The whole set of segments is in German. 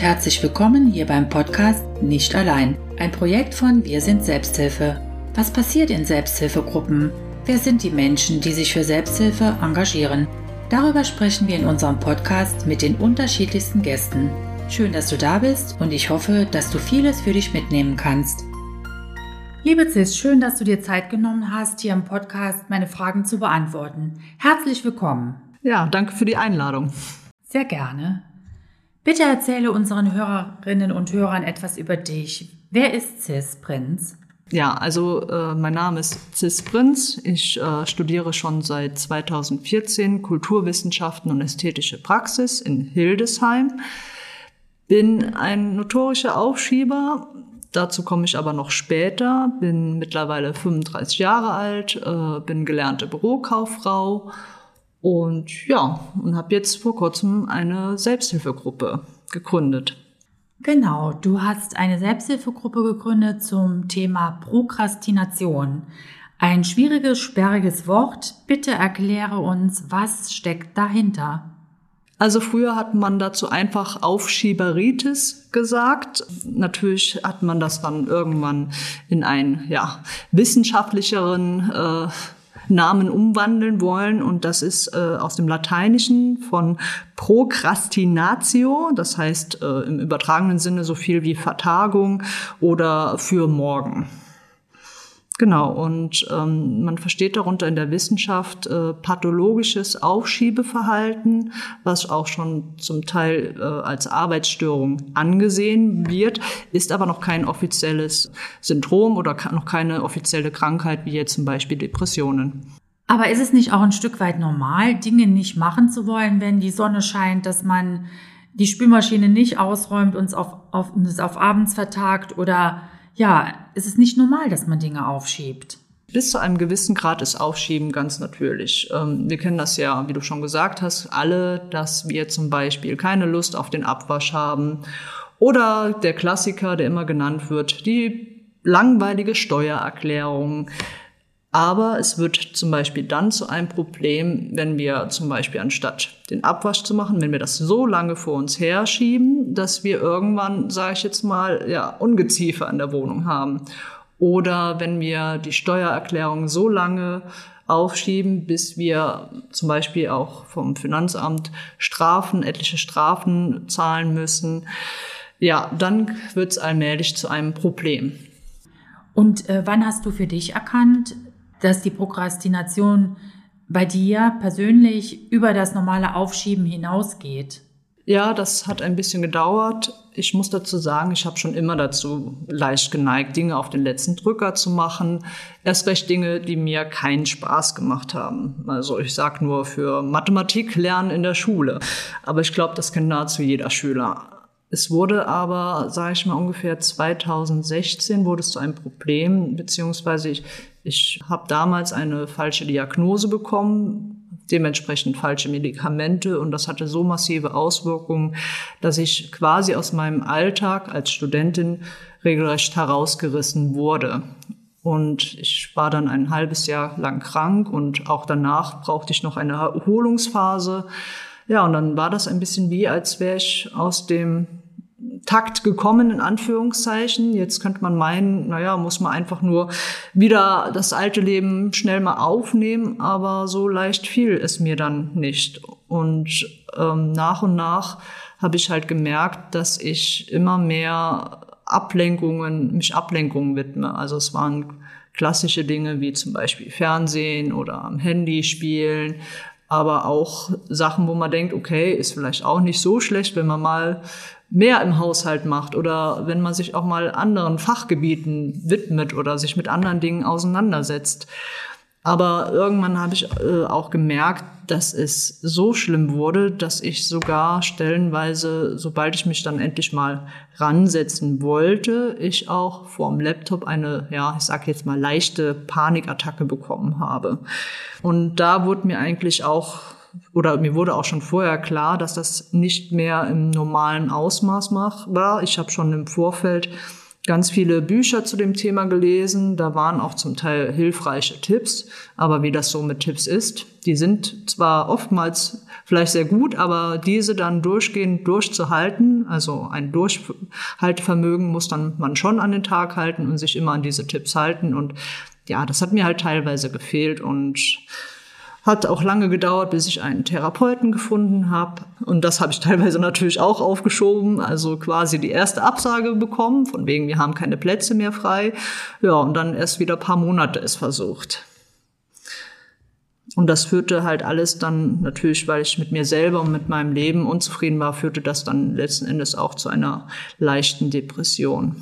und herzlich willkommen hier beim Podcast Nicht allein, ein Projekt von Wir sind Selbsthilfe. Was passiert in Selbsthilfegruppen? Wer sind die Menschen, die sich für Selbsthilfe engagieren? Darüber sprechen wir in unserem Podcast mit den unterschiedlichsten Gästen. Schön, dass du da bist und ich hoffe, dass du vieles für dich mitnehmen kannst. Liebe Cis, schön, dass du dir Zeit genommen hast, hier im Podcast meine Fragen zu beantworten. Herzlich willkommen. Ja, danke für die Einladung. Sehr gerne. Bitte erzähle unseren Hörerinnen und Hörern etwas über dich. Wer ist Cis Prinz? Ja, also äh, mein Name ist Cis Prinz. Ich äh, studiere schon seit 2014 Kulturwissenschaften und ästhetische Praxis in Hildesheim. Bin ein notorischer Aufschieber. Dazu komme ich aber noch später. Bin mittlerweile 35 Jahre alt, äh, bin gelernte Bürokauffrau und ja, und habe jetzt vor kurzem eine Selbsthilfegruppe gegründet. Genau, du hast eine Selbsthilfegruppe gegründet zum Thema Prokrastination. Ein schwieriges, sperriges Wort. Bitte erkläre uns, was steckt dahinter? Also früher hat man dazu einfach Aufschieberitis gesagt. Natürlich hat man das dann irgendwann in einen ja, wissenschaftlicheren äh, Namen umwandeln wollen. Und das ist äh, aus dem Lateinischen von Procrastinatio, das heißt äh, im übertragenen Sinne so viel wie Vertagung oder für morgen. Genau, und ähm, man versteht darunter in der Wissenschaft äh, pathologisches Aufschiebeverhalten, was auch schon zum Teil äh, als Arbeitsstörung angesehen wird, ist aber noch kein offizielles Syndrom oder noch keine offizielle Krankheit wie jetzt zum Beispiel Depressionen. Aber ist es nicht auch ein Stück weit normal, Dinge nicht machen zu wollen, wenn die Sonne scheint, dass man die Spülmaschine nicht ausräumt und es auf, auf, es auf abends vertagt oder ja, es ist nicht normal, dass man Dinge aufschiebt. Bis zu einem gewissen Grad ist Aufschieben ganz natürlich. Ähm, wir kennen das ja, wie du schon gesagt hast, alle, dass wir zum Beispiel keine Lust auf den Abwasch haben. Oder der Klassiker, der immer genannt wird, die langweilige Steuererklärung. Aber es wird zum Beispiel dann zu einem Problem, wenn wir zum Beispiel anstatt den Abwasch zu machen, wenn wir das so lange vor uns herschieben, dass wir irgendwann, sage ich jetzt mal, ja, Ungeziefer in der Wohnung haben. Oder wenn wir die Steuererklärung so lange aufschieben, bis wir zum Beispiel auch vom Finanzamt Strafen, etliche Strafen zahlen müssen. Ja, dann wird es allmählich zu einem Problem. Und äh, wann hast du für dich erkannt, dass die Prokrastination bei dir persönlich über das normale Aufschieben hinausgeht? Ja, das hat ein bisschen gedauert. Ich muss dazu sagen, ich habe schon immer dazu leicht geneigt, Dinge auf den letzten Drücker zu machen. Erst recht Dinge, die mir keinen Spaß gemacht haben. Also ich sag nur für Mathematik lernen in der Schule. Aber ich glaube, das kennt nahezu jeder Schüler. Es wurde aber, sage ich mal, ungefähr 2016 wurde es zu einem Problem, beziehungsweise ich, ich habe damals eine falsche Diagnose bekommen, dementsprechend falsche Medikamente und das hatte so massive Auswirkungen, dass ich quasi aus meinem Alltag als Studentin regelrecht herausgerissen wurde. Und ich war dann ein halbes Jahr lang krank und auch danach brauchte ich noch eine Erholungsphase. Ja, und dann war das ein bisschen wie, als wäre ich aus dem Takt gekommen, in Anführungszeichen. Jetzt könnte man meinen, naja, muss man einfach nur wieder das alte Leben schnell mal aufnehmen, aber so leicht fiel es mir dann nicht. Und ähm, nach und nach habe ich halt gemerkt, dass ich immer mehr Ablenkungen, mich Ablenkungen widme. Also es waren klassische Dinge wie zum Beispiel Fernsehen oder am Handy spielen, aber auch Sachen, wo man denkt, okay, ist vielleicht auch nicht so schlecht, wenn man mal mehr im Haushalt macht oder wenn man sich auch mal anderen Fachgebieten widmet oder sich mit anderen Dingen auseinandersetzt. Aber irgendwann habe ich äh, auch gemerkt, dass es so schlimm wurde, dass ich sogar stellenweise, sobald ich mich dann endlich mal ransetzen wollte, ich auch vorm Laptop eine, ja, ich sag jetzt mal leichte Panikattacke bekommen habe. Und da wurde mir eigentlich auch oder mir wurde auch schon vorher klar, dass das nicht mehr im normalen Ausmaß war. Ich habe schon im Vorfeld ganz viele Bücher zu dem Thema gelesen. Da waren auch zum Teil hilfreiche Tipps. Aber wie das so mit Tipps ist, die sind zwar oftmals vielleicht sehr gut, aber diese dann durchgehend durchzuhalten, also ein Durchhaltevermögen muss dann man schon an den Tag halten und sich immer an diese Tipps halten. Und ja, das hat mir halt teilweise gefehlt und hat auch lange gedauert, bis ich einen Therapeuten gefunden habe. Und das habe ich teilweise natürlich auch aufgeschoben. Also quasi die erste Absage bekommen, von wegen, wir haben keine Plätze mehr frei. Ja, und dann erst wieder ein paar Monate es versucht. Und das führte halt alles dann natürlich, weil ich mit mir selber und mit meinem Leben unzufrieden war, führte das dann letzten Endes auch zu einer leichten Depression.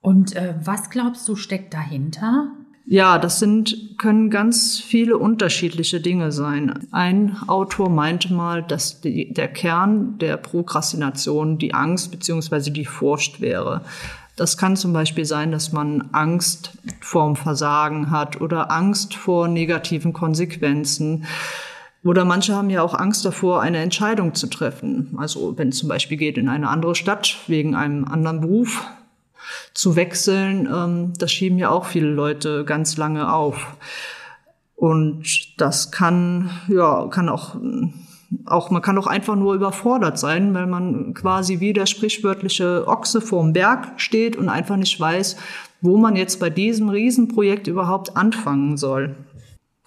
Und äh, was glaubst du steckt dahinter? Ja, das sind, können ganz viele unterschiedliche Dinge sein. Ein Autor meinte mal, dass die, der Kern der Prokrastination die Angst beziehungsweise die Furcht wäre. Das kann zum Beispiel sein, dass man Angst vorm Versagen hat oder Angst vor negativen Konsequenzen. Oder manche haben ja auch Angst davor, eine Entscheidung zu treffen. Also wenn es zum Beispiel geht in eine andere Stadt wegen einem anderen Beruf, zu wechseln, ähm, das schieben ja auch viele Leute ganz lange auf. Und das kann, ja, kann auch, auch, man kann auch einfach nur überfordert sein, weil man quasi wie der sprichwörtliche Ochse vorm Berg steht und einfach nicht weiß, wo man jetzt bei diesem Riesenprojekt überhaupt anfangen soll.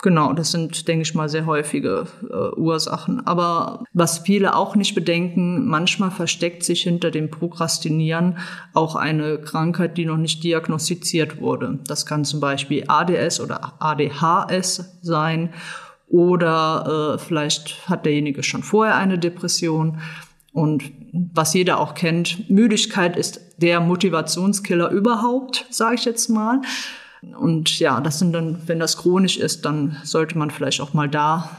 Genau, das sind, denke ich mal, sehr häufige äh, Ursachen. Aber was viele auch nicht bedenken, manchmal versteckt sich hinter dem Prokrastinieren auch eine Krankheit, die noch nicht diagnostiziert wurde. Das kann zum Beispiel ADS oder ADHS sein oder äh, vielleicht hat derjenige schon vorher eine Depression. Und was jeder auch kennt, Müdigkeit ist der Motivationskiller überhaupt, sage ich jetzt mal. Und ja, das sind dann, wenn das chronisch ist, dann sollte man vielleicht auch mal da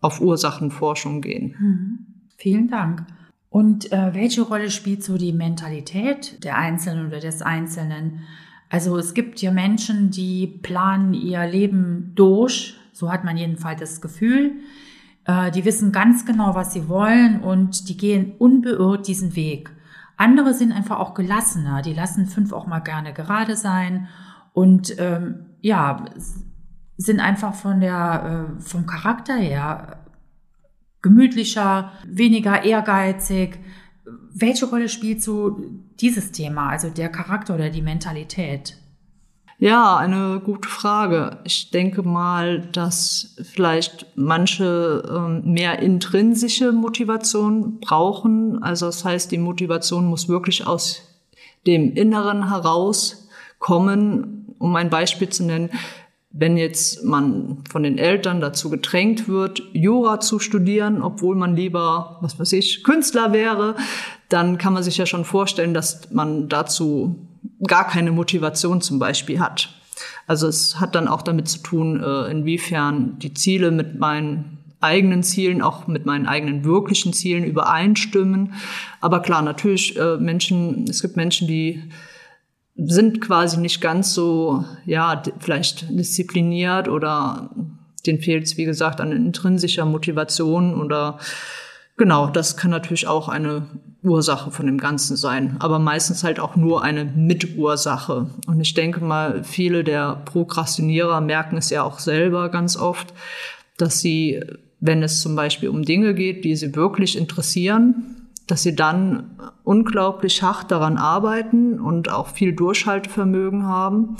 auf Ursachenforschung gehen. Mhm. Vielen Dank. Und äh, welche Rolle spielt so die Mentalität der Einzelnen oder des Einzelnen? Also es gibt ja Menschen, die planen ihr Leben durch, so hat man jedenfalls das Gefühl. Äh, die wissen ganz genau, was sie wollen und die gehen unbeirrt diesen Weg. Andere sind einfach auch gelassener, die lassen fünf auch mal gerne gerade sein und ähm, ja, sind einfach von der, äh, vom Charakter her gemütlicher, weniger ehrgeizig. Welche Rolle spielt so dieses Thema, also der Charakter oder die Mentalität? Ja, eine gute Frage. Ich denke mal, dass vielleicht manche ähm, mehr intrinsische Motivation brauchen. Also das heißt, die Motivation muss wirklich aus dem Inneren herauskommen um ein Beispiel zu nennen, wenn jetzt man von den Eltern dazu gedrängt wird, Jura zu studieren, obwohl man lieber, was weiß ich, Künstler wäre, dann kann man sich ja schon vorstellen, dass man dazu gar keine Motivation zum Beispiel hat. Also es hat dann auch damit zu tun, äh, inwiefern die Ziele mit meinen eigenen Zielen, auch mit meinen eigenen wirklichen Zielen übereinstimmen. Aber klar, natürlich äh, Menschen, es gibt Menschen, die sind quasi nicht ganz so, ja, vielleicht diszipliniert oder denen fehlt es, wie gesagt, an intrinsischer Motivation oder genau, das kann natürlich auch eine Ursache von dem Ganzen sein, aber meistens halt auch nur eine Mitursache. Und ich denke mal, viele der Prokrastinierer merken es ja auch selber ganz oft, dass sie, wenn es zum Beispiel um Dinge geht, die sie wirklich interessieren, dass sie dann unglaublich hart daran arbeiten und auch viel Durchhaltevermögen haben.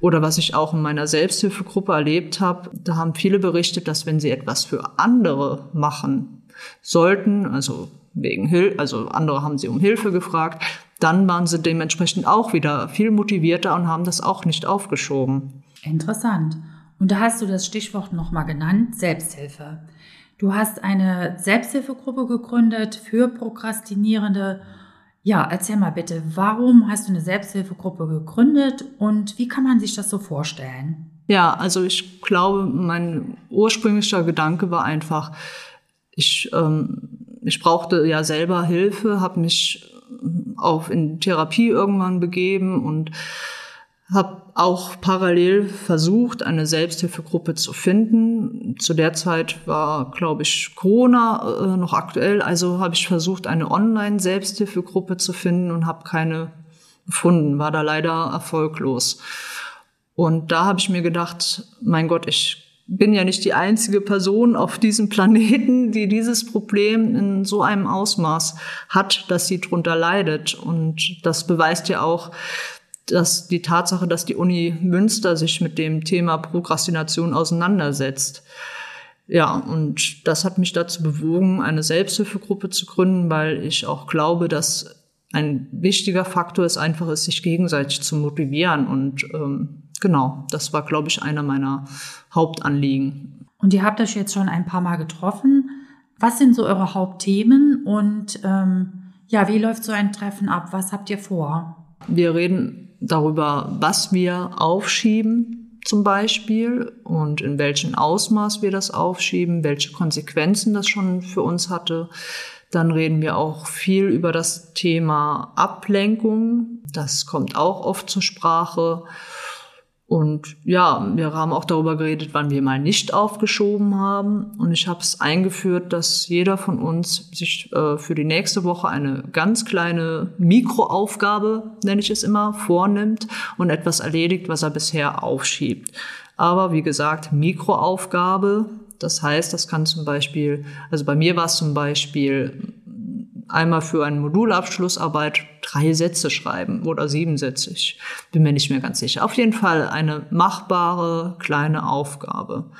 Oder was ich auch in meiner Selbsthilfegruppe erlebt habe, da haben viele berichtet, dass wenn sie etwas für andere machen sollten, also wegen Hilfe, also andere haben sie um Hilfe gefragt, dann waren sie dementsprechend auch wieder viel motivierter und haben das auch nicht aufgeschoben. Interessant. Und da hast du das Stichwort nochmal genannt, Selbsthilfe. Du hast eine Selbsthilfegruppe gegründet für Prokrastinierende. Ja, erzähl mal bitte, warum hast du eine Selbsthilfegruppe gegründet und wie kann man sich das so vorstellen? Ja, also ich glaube, mein ursprünglicher Gedanke war einfach, ich, ähm, ich brauchte ja selber Hilfe, habe mich auf in Therapie irgendwann begeben und habe auch parallel versucht, eine Selbsthilfegruppe zu finden. Zu der Zeit war, glaube ich, Corona äh, noch aktuell. Also habe ich versucht, eine Online-Selbsthilfegruppe zu finden und habe keine gefunden, war da leider erfolglos. Und da habe ich mir gedacht, mein Gott, ich bin ja nicht die einzige Person auf diesem Planeten, die dieses Problem in so einem Ausmaß hat, dass sie drunter leidet. Und das beweist ja auch, dass die Tatsache, dass die Uni Münster sich mit dem Thema Prokrastination auseinandersetzt. Ja, und das hat mich dazu bewogen, eine Selbsthilfegruppe zu gründen, weil ich auch glaube, dass ein wichtiger Faktor ist einfach ist, sich gegenseitig zu motivieren. Und ähm, genau, das war, glaube ich, einer meiner Hauptanliegen. Und ihr habt euch jetzt schon ein paar Mal getroffen. Was sind so eure Hauptthemen und ähm, ja, wie läuft so ein Treffen ab? Was habt ihr vor? Wir reden darüber, was wir aufschieben zum Beispiel und in welchem Ausmaß wir das aufschieben, welche Konsequenzen das schon für uns hatte. Dann reden wir auch viel über das Thema Ablenkung. Das kommt auch oft zur Sprache. Und ja, wir haben auch darüber geredet, wann wir mal nicht aufgeschoben haben. Und ich habe es eingeführt, dass jeder von uns sich äh, für die nächste Woche eine ganz kleine Mikroaufgabe, nenne ich es immer, vornimmt und etwas erledigt, was er bisher aufschiebt. Aber wie gesagt, Mikroaufgabe, das heißt, das kann zum Beispiel, also bei mir war es zum Beispiel einmal für eine Modulabschlussarbeit drei Sätze schreiben oder sieben Sätze. Ich bin mir nicht mehr ganz sicher. Auf jeden Fall eine machbare kleine Aufgabe.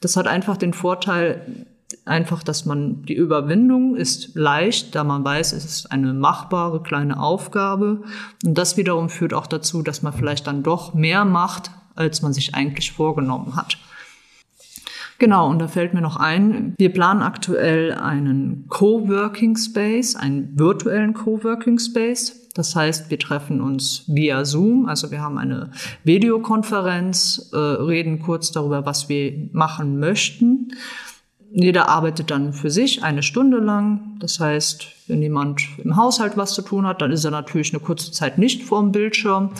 Das hat einfach den Vorteil, einfach, dass man die Überwindung ist leicht, da man weiß, es ist eine machbare kleine Aufgabe. Und das wiederum führt auch dazu, dass man vielleicht dann doch mehr macht, als man sich eigentlich vorgenommen hat. Genau, und da fällt mir noch ein, wir planen aktuell einen Coworking Space, einen virtuellen Coworking Space. Das heißt, wir treffen uns via Zoom, also wir haben eine Videokonferenz, äh, reden kurz darüber, was wir machen möchten. Jeder arbeitet dann für sich eine Stunde lang. Das heißt, wenn jemand im Haushalt was zu tun hat, dann ist er natürlich eine kurze Zeit nicht vor dem Bildschirm.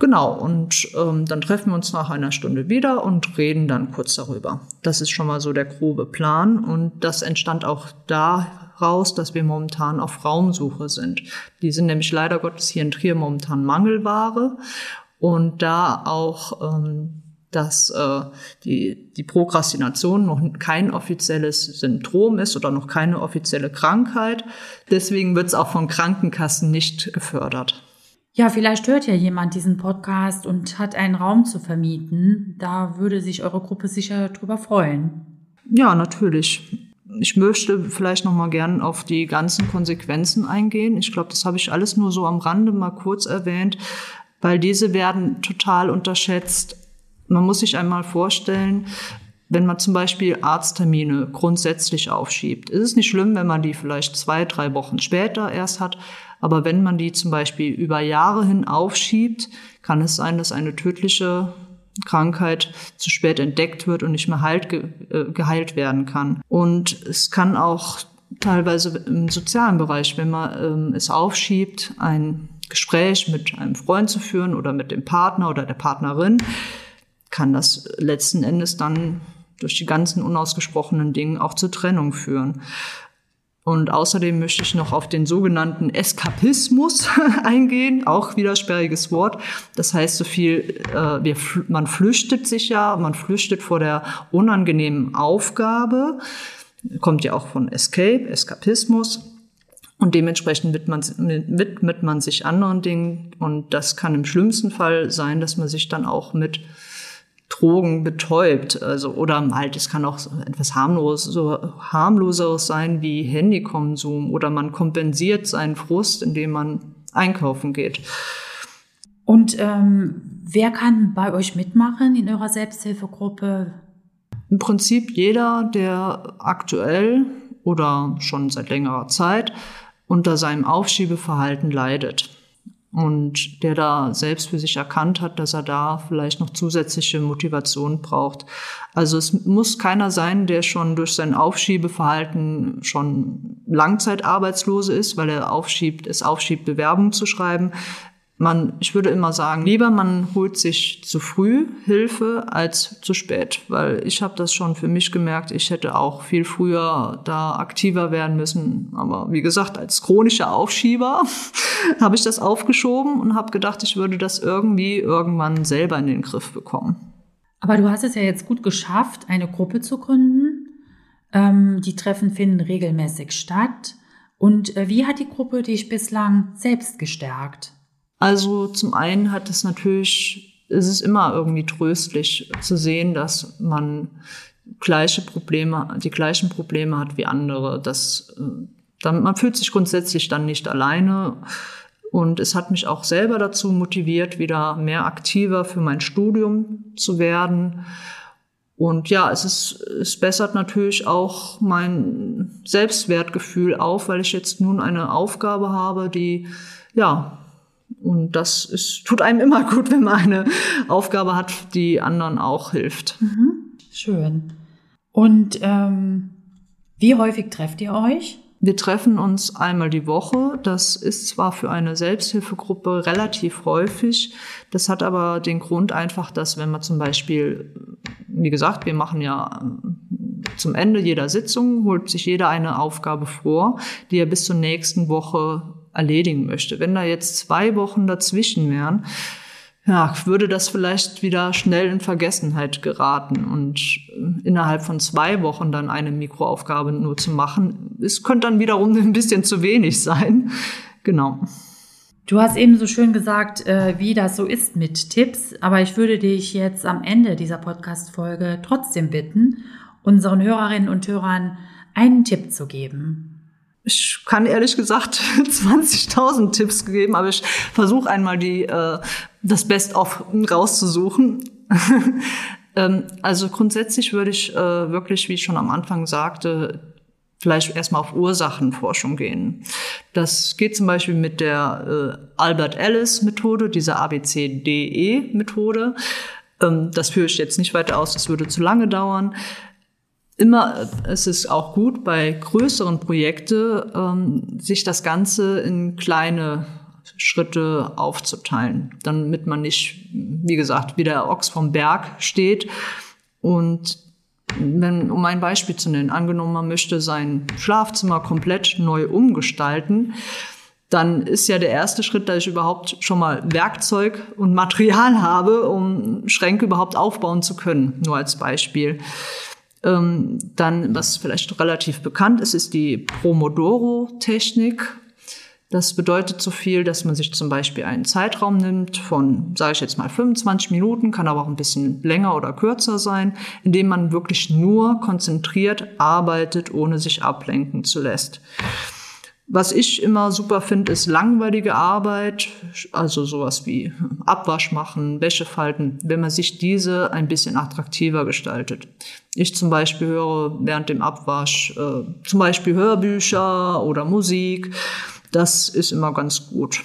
Genau, und ähm, dann treffen wir uns nach einer Stunde wieder und reden dann kurz darüber. Das ist schon mal so der grobe Plan und das entstand auch daraus, dass wir momentan auf Raumsuche sind. Die sind nämlich leider Gottes hier in Trier momentan Mangelware und da auch ähm, dass äh, die, die Prokrastination noch kein offizielles Syndrom ist oder noch keine offizielle Krankheit. Deswegen wird es auch von Krankenkassen nicht gefördert. Ja, vielleicht hört ja jemand diesen Podcast und hat einen Raum zu vermieten. Da würde sich eure Gruppe sicher drüber freuen. Ja, natürlich. Ich möchte vielleicht noch mal gern auf die ganzen Konsequenzen eingehen. Ich glaube, das habe ich alles nur so am Rande mal kurz erwähnt, weil diese werden total unterschätzt. Man muss sich einmal vorstellen, wenn man zum Beispiel Arzttermine grundsätzlich aufschiebt, ist es nicht schlimm, wenn man die vielleicht zwei, drei Wochen später erst hat. Aber wenn man die zum Beispiel über Jahre hin aufschiebt, kann es sein, dass eine tödliche Krankheit zu spät entdeckt wird und nicht mehr halt, äh, geheilt werden kann. Und es kann auch teilweise im sozialen Bereich, wenn man ähm, es aufschiebt, ein Gespräch mit einem Freund zu führen oder mit dem Partner oder der Partnerin, kann das letzten Endes dann durch die ganzen unausgesprochenen Dinge auch zur Trennung führen. Und außerdem möchte ich noch auf den sogenannten Eskapismus eingehen, auch wieder sperriges Wort. Das heißt so viel, äh, wir, man flüchtet sich ja, man flüchtet vor der unangenehmen Aufgabe, kommt ja auch von Escape, Eskapismus. Und dementsprechend widmet man, widmet man sich anderen Dingen. Und das kann im schlimmsten Fall sein, dass man sich dann auch mit Drogen betäubt. Also, oder halt, es kann auch etwas harmlos, so harmloseres sein wie Handykonsum oder man kompensiert seinen Frust, indem man einkaufen geht. Und ähm, wer kann bei euch mitmachen in eurer Selbsthilfegruppe? Im Prinzip jeder, der aktuell oder schon seit längerer Zeit unter seinem Aufschiebeverhalten leidet und der da selbst für sich erkannt hat, dass er da vielleicht noch zusätzliche Motivation braucht. Also es muss keiner sein, der schon durch sein Aufschiebeverhalten schon Langzeitarbeitslose ist, weil er aufschiebt, es aufschiebt, Bewerbung zu schreiben. Man, ich würde immer sagen, lieber man holt sich zu früh Hilfe als zu spät, weil ich habe das schon für mich gemerkt, ich hätte auch viel früher da aktiver werden müssen, aber wie gesagt, als chronischer Aufschieber habe ich das aufgeschoben und habe gedacht, ich würde das irgendwie irgendwann selber in den Griff bekommen. Aber du hast es ja jetzt gut geschafft, eine Gruppe zu gründen. Ähm, die Treffen finden regelmäßig statt. Und äh, wie hat die Gruppe dich bislang selbst gestärkt? Also zum einen hat es natürlich, es ist immer irgendwie tröstlich zu sehen, dass man gleiche Probleme, die gleichen Probleme hat wie andere. Das, äh, dann, man fühlt sich grundsätzlich dann nicht alleine. Und es hat mich auch selber dazu motiviert, wieder mehr aktiver für mein Studium zu werden. Und ja, es ist, es bessert natürlich auch mein Selbstwertgefühl auf, weil ich jetzt nun eine Aufgabe habe, die, ja, und das ist, tut einem immer gut, wenn man eine Aufgabe hat, die anderen auch hilft. Mhm. Schön. Und ähm, wie häufig trefft ihr euch? Wir treffen uns einmal die Woche. Das ist zwar für eine Selbsthilfegruppe relativ häufig. Das hat aber den Grund einfach, dass wenn man zum Beispiel, wie gesagt, wir machen ja zum Ende jeder Sitzung, holt sich jeder eine Aufgabe vor, die er bis zur nächsten Woche erledigen möchte. Wenn da jetzt zwei Wochen dazwischen wären, ja, würde das vielleicht wieder schnell in Vergessenheit geraten. Und äh, innerhalb von zwei Wochen dann eine Mikroaufgabe nur zu machen, es könnte dann wiederum ein bisschen zu wenig sein. Genau. Du hast eben so schön gesagt, äh, wie das so ist mit Tipps, aber ich würde dich jetzt am Ende dieser Podcast-Folge trotzdem bitten, unseren Hörerinnen und Hörern einen Tipp zu geben ich kann ehrlich gesagt 20.000 Tipps geben, aber ich versuche einmal die äh, das Best-of rauszusuchen. ähm, also grundsätzlich würde ich äh, wirklich, wie ich schon am Anfang sagte, vielleicht erstmal auf Ursachenforschung gehen. Das geht zum Beispiel mit der äh, Albert Ellis Methode, dieser ABCDE Methode. Ähm, das führe ich jetzt nicht weiter aus, das würde zu lange dauern immer, es ist auch gut bei größeren Projekten, ähm, sich das Ganze in kleine Schritte aufzuteilen, damit man nicht, wie gesagt, wie der Ochs vom Berg steht. Und wenn, um ein Beispiel zu nennen, angenommen, man möchte sein Schlafzimmer komplett neu umgestalten, dann ist ja der erste Schritt, dass ich überhaupt schon mal Werkzeug und Material habe, um Schränke überhaupt aufbauen zu können. Nur als Beispiel. Ähm, dann, was vielleicht relativ bekannt ist, ist die Promodoro-Technik. Das bedeutet so viel, dass man sich zum Beispiel einen Zeitraum nimmt von, sage ich jetzt mal, 25 Minuten, kann aber auch ein bisschen länger oder kürzer sein, in dem man wirklich nur konzentriert arbeitet, ohne sich ablenken zu lässt. Was ich immer super finde, ist langweilige Arbeit, also sowas wie Abwasch machen, Wäsche falten, wenn man sich diese ein bisschen attraktiver gestaltet. Ich zum Beispiel höre während dem Abwasch äh, zum Beispiel Hörbücher oder Musik. Das ist immer ganz gut.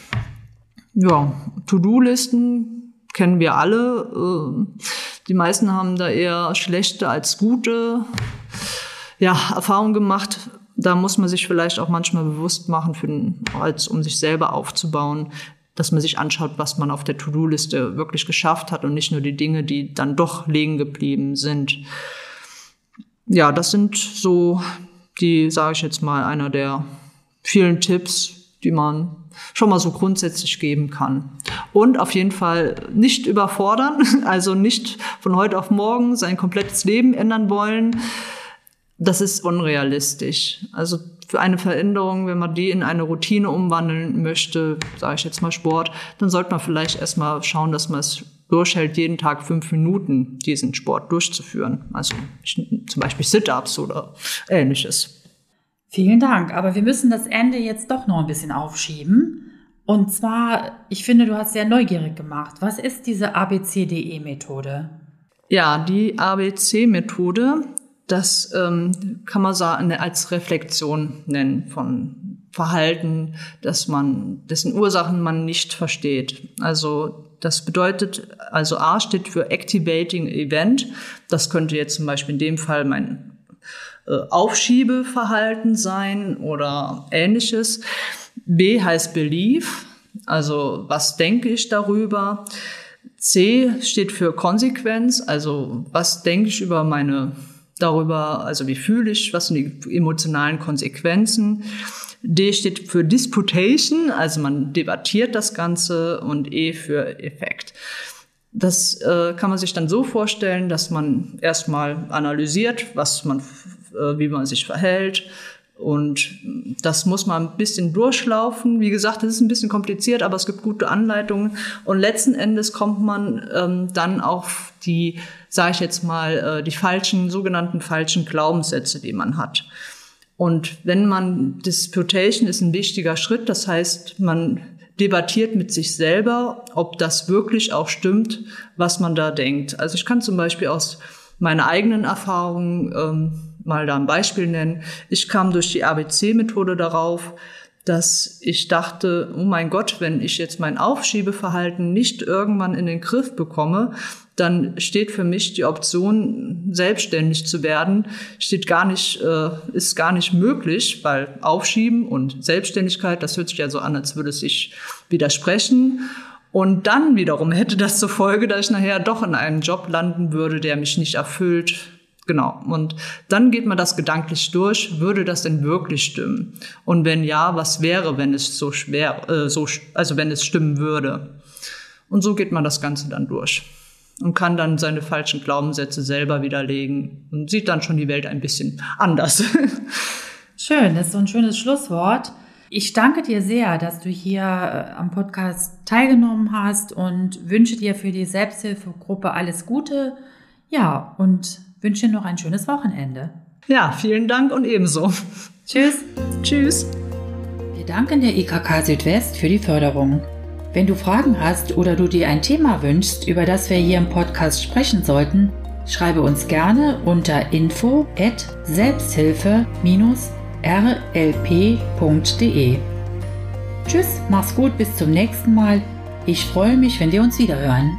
Ja, To-Do-Listen kennen wir alle. Äh, die meisten haben da eher schlechte als gute ja, Erfahrungen gemacht da muss man sich vielleicht auch manchmal bewusst machen, für als um sich selber aufzubauen, dass man sich anschaut, was man auf der To-Do-Liste wirklich geschafft hat und nicht nur die Dinge, die dann doch liegen geblieben sind. Ja, das sind so die, sage ich jetzt mal, einer der vielen Tipps, die man schon mal so grundsätzlich geben kann. Und auf jeden Fall nicht überfordern, also nicht von heute auf morgen sein komplettes Leben ändern wollen das ist unrealistisch. Also für eine Veränderung, wenn man die in eine Routine umwandeln möchte, sage ich jetzt mal Sport, dann sollte man vielleicht erstmal schauen, dass man es durchhält, jeden Tag fünf Minuten diesen Sport durchzuführen. Also zum Beispiel Sit-ups oder ähnliches. Vielen Dank. Aber wir müssen das Ende jetzt doch noch ein bisschen aufschieben. Und zwar, ich finde, du hast sehr neugierig gemacht. Was ist diese ABCDE-Methode? Ja, die ABC-Methode das ähm, kann man sagen, als Reflexion nennen von Verhalten, dass man, dessen Ursachen man nicht versteht. Also das bedeutet, also A steht für Activating Event. Das könnte jetzt zum Beispiel in dem Fall mein äh, Aufschiebeverhalten sein oder ähnliches. B heißt Belief. Also was denke ich darüber? C steht für Konsequenz, also was denke ich über meine darüber, also wie fühle ich, was sind die emotionalen Konsequenzen. D steht für Disputation, also man debattiert das Ganze und E für Effekt. Das äh, kann man sich dann so vorstellen, dass man erstmal analysiert, was man, äh, wie man sich verhält, und das muss man ein bisschen durchlaufen. Wie gesagt, das ist ein bisschen kompliziert, aber es gibt gute Anleitungen. Und letzten Endes kommt man ähm, dann auf die, sage ich jetzt mal, äh, die falschen, sogenannten falschen Glaubenssätze, die man hat. Und wenn man, Disputation ist ein wichtiger Schritt, das heißt, man debattiert mit sich selber, ob das wirklich auch stimmt, was man da denkt. Also ich kann zum Beispiel aus meiner eigenen Erfahrung ähm, mal da ein Beispiel nennen. Ich kam durch die ABC-Methode darauf, dass ich dachte, oh mein Gott, wenn ich jetzt mein Aufschiebeverhalten nicht irgendwann in den Griff bekomme, dann steht für mich die Option, selbstständig zu werden, steht gar nicht, äh, ist gar nicht möglich, weil Aufschieben und Selbstständigkeit, das hört sich ja so an, als würde es sich widersprechen. Und dann wiederum hätte das zur Folge, dass ich nachher doch in einem Job landen würde, der mich nicht erfüllt, Genau. Und dann geht man das gedanklich durch. Würde das denn wirklich stimmen? Und wenn ja, was wäre, wenn es so schwer, äh, so, also wenn es stimmen würde? Und so geht man das Ganze dann durch und kann dann seine falschen Glaubenssätze selber widerlegen und sieht dann schon die Welt ein bisschen anders. Schön, das ist so ein schönes Schlusswort. Ich danke dir sehr, dass du hier äh, am Podcast teilgenommen hast und wünsche dir für die Selbsthilfegruppe alles Gute. Ja, und wünsche dir noch ein schönes Wochenende. Ja, vielen Dank und ebenso. Tschüss. Tschüss. Wir danken der IKK Südwest für die Förderung. Wenn du Fragen hast oder du dir ein Thema wünschst, über das wir hier im Podcast sprechen sollten, schreibe uns gerne unter info at selbsthilfe-rlp.de. Tschüss, mach's gut, bis zum nächsten Mal. Ich freue mich, wenn wir uns wiederhören.